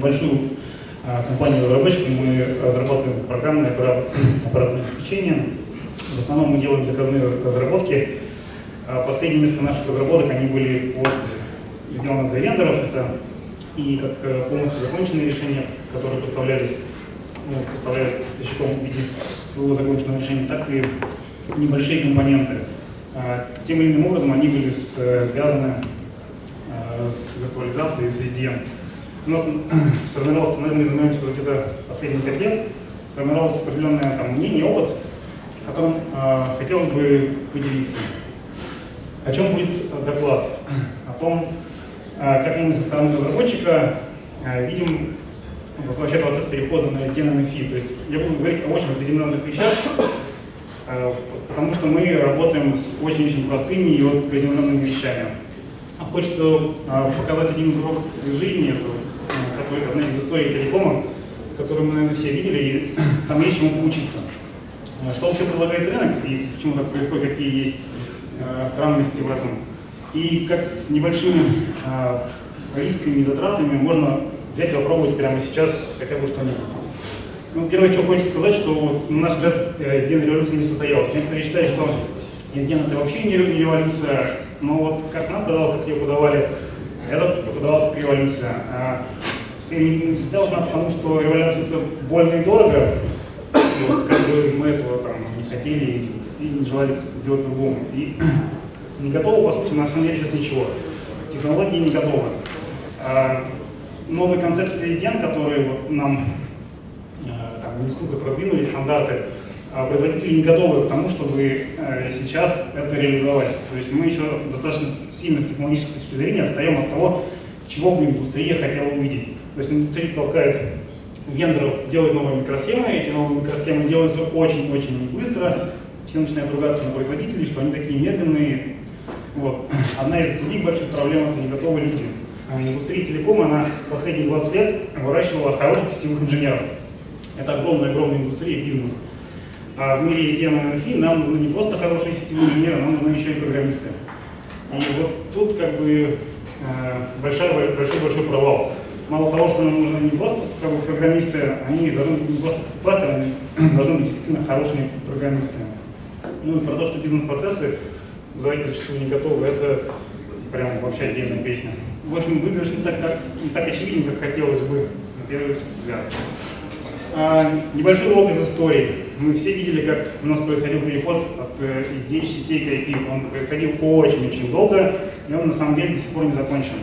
небольшую а, компанию разработчиков, мы разрабатываем программное аппаратное обеспечение. В основном мы делаем заказные разработки. А последние несколько наших разработок, они были под, сделаны для вендоров. Это и как э, полностью законченные решения, которые поставлялись, ну, поставлялись поставщиком в виде своего законченного решения, так и небольшие компоненты. А, тем или иным образом они были связаны э, с виртуализацией, с SDN. У нас сформировался, наверное, мы занимаемся уже где-то последние пять лет, сформировалось определенное там, мнение, опыт, которым э, хотелось бы поделиться. О чем будет доклад? О том, э, как мы со стороны разработчика э, видим вообще процесс перехода на SDN на. То есть я буду говорить о очень приземленных вещах, э, потому что мы работаем с очень-очень простыми и вот приземленными вещами. Хочется э, показать один урок из жизни, это одна из историй телекома, с которой мы, наверное, все видели, и там есть чему поучиться. Э, что вообще предлагает рынок и почему так происходит, какие есть э, странности в этом. И как с небольшими э, рисками и затратами можно взять и попробовать прямо сейчас хотя бы что-нибудь. Ну, первое, что хочется сказать, что вот, на наш взгляд SDN революция не состоялась. Некоторые считают, что SDN это вообще не революция, но вот как нам подавалось, как ее подавали, это подавалось как революция. Она потому, что революция это больно и дорого, вот, как бы мы этого там не хотели и не желали сделать по-другому. И не готовы, по сути, на самом деле сейчас ничего. Технологии не готовы. А новые концепции SDN, которые вот нам а, там, институты продвинули, стандарты, а производители не готовы к тому, чтобы э, сейчас это реализовать. То есть мы еще достаточно сильно с технологической точки зрения отстаем от того, чего бы индустрия хотела увидеть. То есть индустрия толкает вендоров делать новые микросхемы, эти новые микросхемы делаются очень-очень быстро, все начинают ругаться на производителей, что они такие медленные. Вот. Одна из других больших проблем – это не готовые люди. А индустрия телекома, она последние 20 лет выращивала хороших сетевых инженеров. Это огромная-огромная индустрия, бизнес. А в мире SDN и нам нужны не просто хорошие сетевые инженеры, нам нужны еще и программисты. И вот тут как бы большой-большой провал мало того, что нам нужны не просто как бы, программисты, они должны быть не просто кластеры, они должны быть действительно хорошими программистами. Ну и про то, что бизнес-процессы зачастую не готовы, это прям вообще отдельная песня. В общем, выигрыш не так, как, не так очевиден, как хотелось бы, на первый взгляд. А, небольшой урок из истории. Мы все видели, как у нас происходил переход от э, SDH сетей к IP. Он происходил очень-очень долго, и он на самом деле до сих пор не закончен.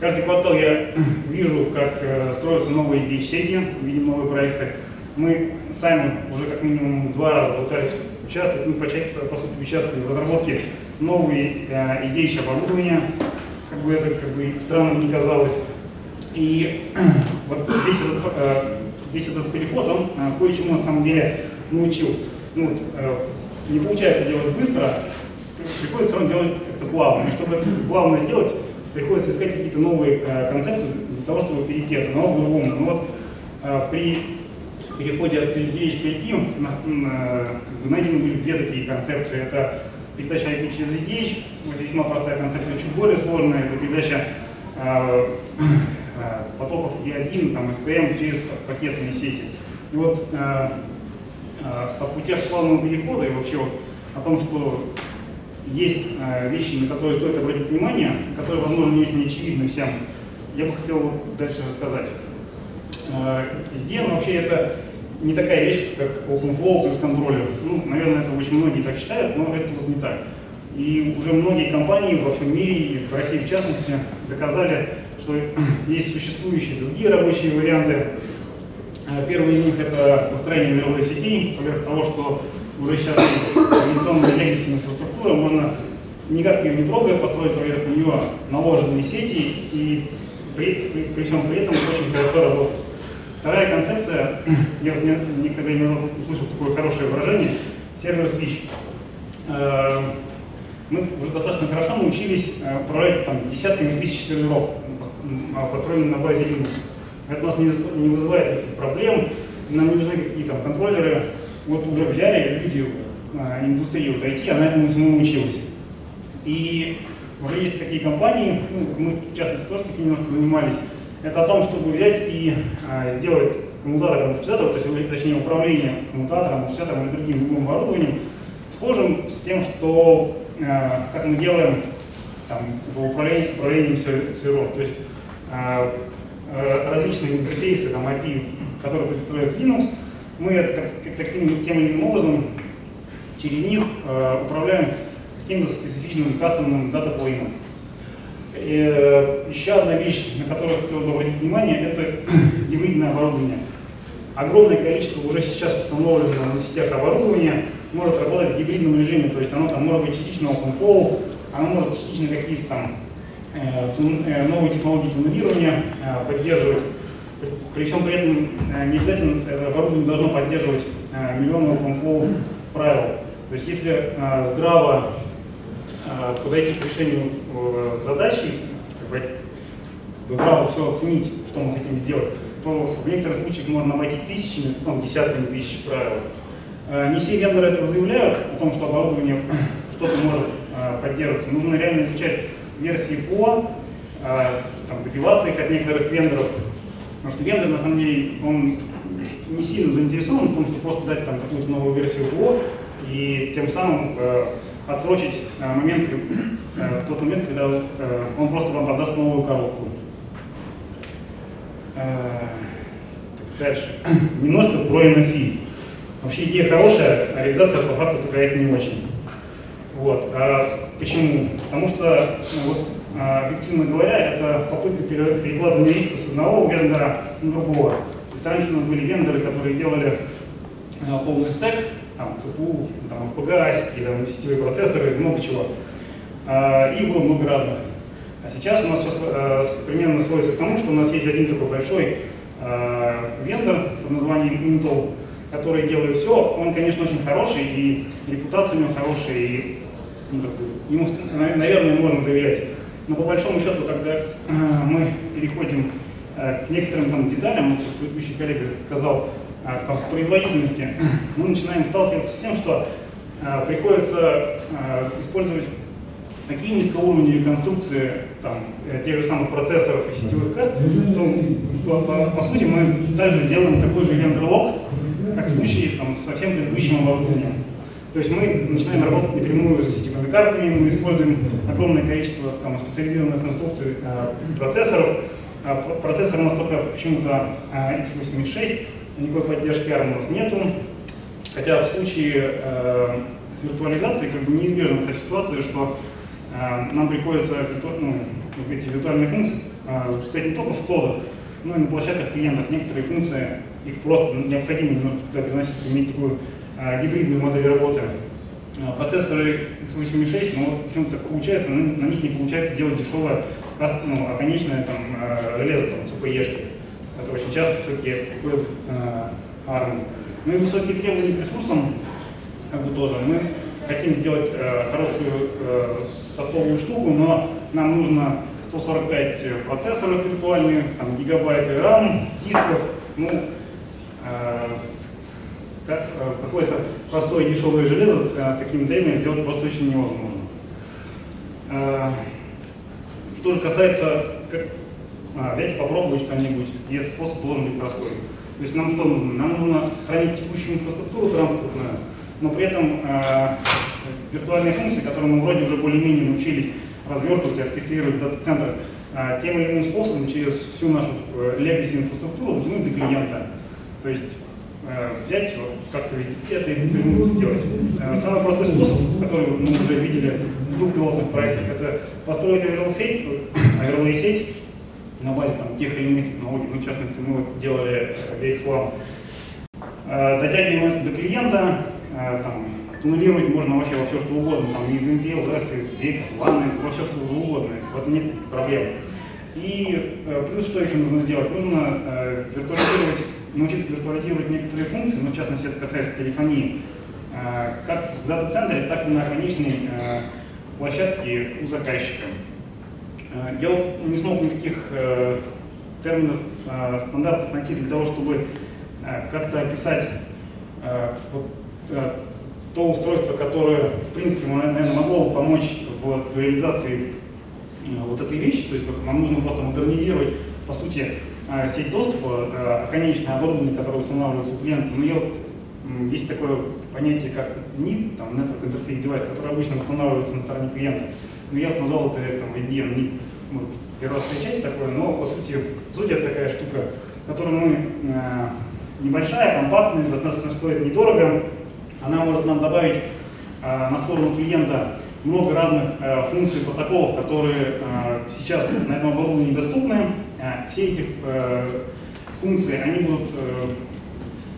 Каждый квартал я вижу, как э, строятся новые SDH-сети, видим новые проекты. Мы сами уже как минимум два раза пытались участвовать, мы по, по сути участвовали в разработке нового э, оборудования, как бы это как бы странно не казалось. И вот весь этот, э, весь этот переход, он э, кое-чему на самом деле научил. Ну, вот, не получается делать быстро, приходится равно делать как-то плавно. И чтобы это плавно сделать, приходится искать какие-то новые э, концепции для того, чтобы перейти от одного к другому. Но вот э, при переходе от SDH к IP на, на, как бы найдены были две такие концепции. Это передача IP через SDH, вот весьма простая концепция, чуть более сложная, это передача э, э, потоков E1, там, STM через пакетные сети. И вот э, э, о путях плавного перехода и вообще вот о том, что есть э, вещи, на которые стоит обратить внимание, которые, возможно, не очень очевидны всем. Я бы хотел дальше рассказать. Э, SDN вообще это не такая вещь, как OpenFlow плюс контроллер. Ну, наверное, это очень многие так считают, но это вот не так. И уже многие компании во всем мире, и в России в частности, доказали, что есть существующие другие рабочие варианты. Э, первый из них это построение мировой сети, поверх того, что уже сейчас традиционная legacy инфраструктура, можно никак ее не трогая построить поверх нее наложенные сети и при, при, при всем при этом очень хорошо работать. Вторая концепция, я вот некоторое время назад услышал такое хорошее выражение, сервер-свич. Э, мы уже достаточно хорошо научились э, управлять там, десятками тысяч серверов, построенных на базе Linux. Это у нас не, не вызывает никаких проблем, нам не нужны какие-то контроллеры, вот уже взяли люди, а, индустрию вот IT, она этому всему научилась. И уже есть такие компании, ну, мы в частности тоже такие немножко занимались, это о том, чтобы взять и а, сделать коммутатор маршрутизатором, то есть, точнее, управление коммутатором, маршрутизатором или другим любым оборудованием, схожим с тем, что, а, как мы делаем там, управление, управлением серверов. То есть а, различные интерфейсы, там, API, которые представляют Linux, мы таким, тем или иным образом через них управляем каким-то специфичным кастомным датаплейном. Э, еще одна вещь, на которую хотел бы обратить внимание, это гибридное оборудование. Огромное количество уже сейчас установленного на сетях оборудования может работать в гибридном режиме, то есть оно там может быть частично OpenFlow, оно может частично какие-то там э, э, новые технологии туннелирования поддерживать. При всем при этом не обязательно это оборудование должно поддерживать миллионы OpenFlow правил. То есть если здраво Э, подойти к решению э, задачи, как бы, здраво все оценить, что мы хотим сделать, то в некоторых случаях можно обойти тысячами, потом десятками тысяч правил. Э, не все вендоры это заявляют, о том, что оборудование что-то может поддерживаться. Нужно реально изучать версии ПО, там, добиваться их от некоторых вендоров. Потому что вендор, на самом деле, он не сильно заинтересован в том, чтобы просто дать там какую-то новую версию ПО и тем самым отсрочить э, момент, э, тот момент, когда э, он просто вам продаст новую коробку. Дальше. Немножко про NFI. Вообще идея хорошая, а реализация по факту какая-то не очень. Вот. А почему? Потому что, ну, вот, объективно говоря, это попытка перекладывания рисков с одного вендора на другого. То есть раньше у нас были вендоры, которые делали полный стек, там ЦПУ, там FPGA, ASIC, там, сетевые процессоры, много чего. А, и было много разных. А сейчас у нас все а, примерно сводится к тому, что у нас есть один такой большой а, вендор под названием Intel, который делает все. Он, конечно, очень хороший, и репутация у него хорошая, и ну, ему, наверное, можно доверять. Но по большому счету, когда мы переходим к некоторым там деталям, предыдущий коллега сказал, а, там, производительности, мы начинаем сталкиваться с тем, что приходится использовать такие низкоуровневые конструкции там, э, тех же самых процессоров и сетевых карт, что по, по, по сути мы также делаем такой же вендор-лог, как в случае там, со всем предыдущим оборудованием. То есть мы начинаем работать напрямую с сетевыми картами, мы используем огромное количество там, специализированных конструкций э, процессоров. А, процессор у нас только почему-то x86, никакой поддержки ARM у нас нету. Хотя в случае э, с виртуализацией как бы неизбежна эта ситуация, что э, нам приходится ну, эти виртуальные функции запускать не только в цодах, но и на площадках клиентов. Некоторые функции, их просто необходимо немножко туда переносить, иметь такую гибридную модель работы. Э, процессоры x86, но почему-то получается, на, них не получается делать дешевое, ну, оконечное там, э, железо, там, CPE-шки это очень часто все-таки приходит э, ARM. Ну и высокие требования к ресурсам, как бы тоже. Мы хотим сделать э, хорошую э, софтовую штуку, но нам нужно 145 процессоров виртуальных, там, гигабайты RAM, дисков, ну, э, э, какое-то простое дешевое железо э, с такими требованиями сделать просто очень невозможно. Э, что же касается а, взять и попробовать что-нибудь. И этот способ должен быть простой. То есть нам что нужно? Нам нужно сохранить текущую инфраструктуру транспортную, но при этом э, виртуальные функции, которые мы вроде уже более-менее научились развертывать и оркестрировать в дата-центр, э, тем или иным способом через всю нашу э, legacy инфраструктуру втянуть до клиента. То есть э, взять вот, как-то это и сделать. Э, самый простой способ, который мы уже видели в двух пилотных проектах, это построить overlay сеть, overlay сеть на базе там, тех или иных технологий. Ну, в частности, мы делали VXLAN. Э, дотягиваем до клиента, э, там, туннелировать можно вообще во все, что угодно, там, и VMP, LS, и во все, что угодно, в этом нет проблем. И э, плюс что еще нужно сделать? Нужно виртуализировать, научиться виртуализировать некоторые функции, но в частности это касается телефонии, как в дата-центре, так и на конечной площадке у заказчика. Э, я не смог никаких э, терминов э, стандартных найти для того, чтобы как-то описать вот, то устройство, которое, в принципе, наверное, могло бы помочь в реализации вот этой вещи. То есть нам нужно просто модернизировать по сути, сеть доступа, конечное оборудование, которое устанавливается у клиента. Но я вот, есть такое понятие, как NID, там, Network Interface Device, который обычно устанавливается на стороне клиента. Но я вот назвал это там, SDN NID. Вот, первый раз встречать такое, но по сути, по сути это такая штука, которую мы э, небольшая, компактная, достаточно стоит недорого. Она может нам добавить э, на сторону клиента много разных э, функций протоколов, которые э, сейчас на этом оборудовании доступны. Э, все эти э, функции, они будут э,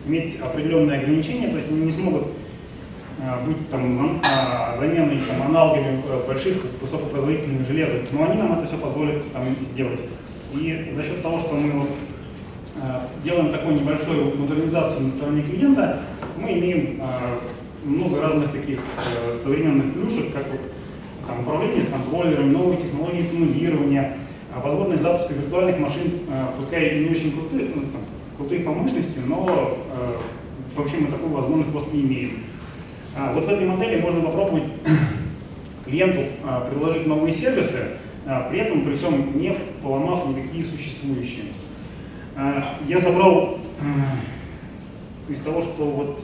иметь определенные ограничения, то есть они не смогут э, быть там, э, заменой там, аналогами больших высокопроизводительных железок, но они нам это все позволят там, сделать. И за счет того, что мы вот, делаем такую небольшую модернизацию на стороне клиента, мы имеем много разных таких современных плюшек, как вот, там, управление с контроллерами, новые технологии туннелирования, возможность запуска виртуальных машин, э, пускай и не очень крутые, ну, там, крутые по мощности, но э, вообще мы такую возможность просто не имеем. А, вот в этой модели можно попробовать клиенту а, предложить новые сервисы, а, при этом при всем не поломав никакие существующие. А, я собрал э, из того, что вот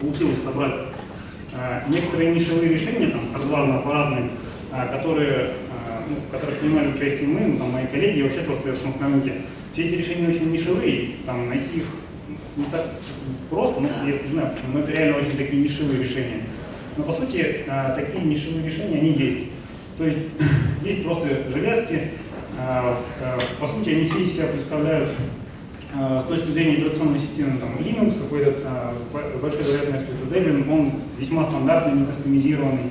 получилось собрать некоторые нишевые решения, там, хардварно-аппаратные, которые, ну, в которых принимали участие мы, ну, там, мои коллеги и вообще на рынке. Все эти решения очень нишевые, там, найти их не так просто, ну, я не знаю почему, но это реально очень такие нишевые решения. Но по сути, э, такие нишевые решения, они есть. То есть есть просто железки, э, э, по сути, они все из себя представляют с точки зрения операционной системы там, Linux, какой-то с большой вероятностью это Debian, он весьма стандартный, не кастомизированный.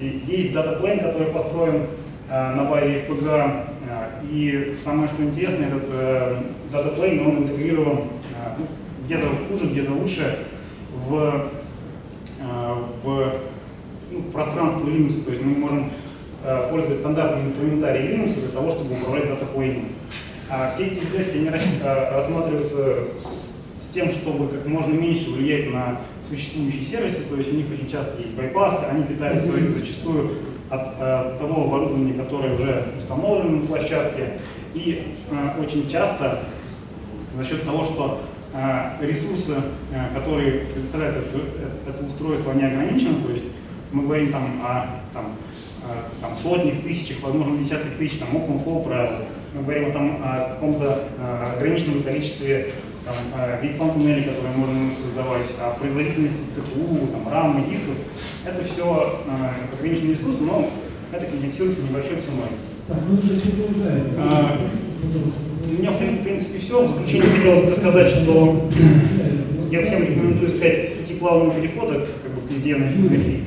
И есть датаплейн, который построен на базе FPGA, и самое что интересно, этот датаплейн, он интегрирован ну, где-то хуже, где-то лучше в, в, ну, в пространство Linux. То есть мы можем пользоваться стандартным инструментарием Linux для того, чтобы управлять датаплейном. А все эти проекты они рассматриваются с, с тем, чтобы как можно меньше влиять на существующие сервисы, то есть у них очень часто есть байпасы, они питаются зачастую от э, того оборудования, которое уже установлено на площадке, и э, очень часто за счет того, что э, ресурсы, э, которые предоставляет это, это устройство, они ограничены, то есть мы говорим там о там, э, там, сотнях, тысячах, возможно, десятках тысяч там, OpenFlow правил, мы говорим там, о каком-то э, ограниченном количестве там, э, вид туннелей, которые можно создавать, о производительности ЦПУ, там, RAM, дисков. Это все э, ограниченный ресурс, но это компенсируется небольшой ценой. Так, ну а, у меня, в принципе, все. В заключение хотелось бы сказать, что я всем рекомендую искать пути плавного перехода как бы, к SDN и FI.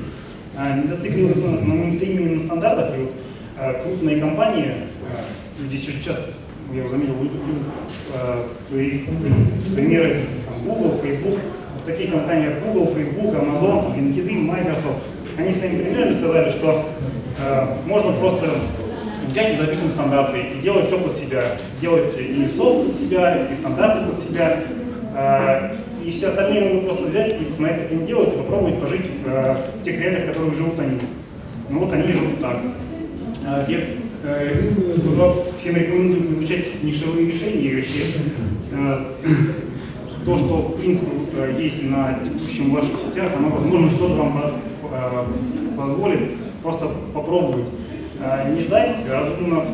А, не зацикливаться на мейнстриме на стандартах. И вот, а, крупные компании, а, здесь очень часто, я заметил, примеры Google, Facebook, вот такие компании, как Google, Facebook, Amazon, LinkedIn, Microsoft, они своими примерами сказали, что э, можно просто взять и забить на стандарты и делать все под себя. Делать и софт под себя, и стандарты под себя. Э, и все остальные могут просто взять и посмотреть, как они делают, и попробовать пожить в, э, в тех реалиях, в которых живут они. Ну вот они живут так. Э, я э, всем рекомендую изучать нишевые решения и вообще э, то, что в принципе э, есть на текущем ваших сетях, оно, возможно, что-то вам позволит просто попробовать. Не ждать, разумно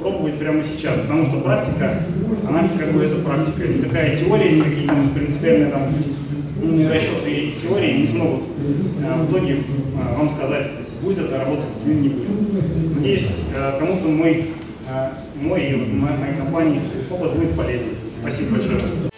пробовать прямо сейчас, потому что практика, она как бы это практика, никакая теория, никакие там, принципиальные там умные расчеты и теории не смогут в итоге вам сказать, будет это работать или не будет. Надеюсь, кому-то мой, мой и моей компании опыт будет полезен. Спасибо большое.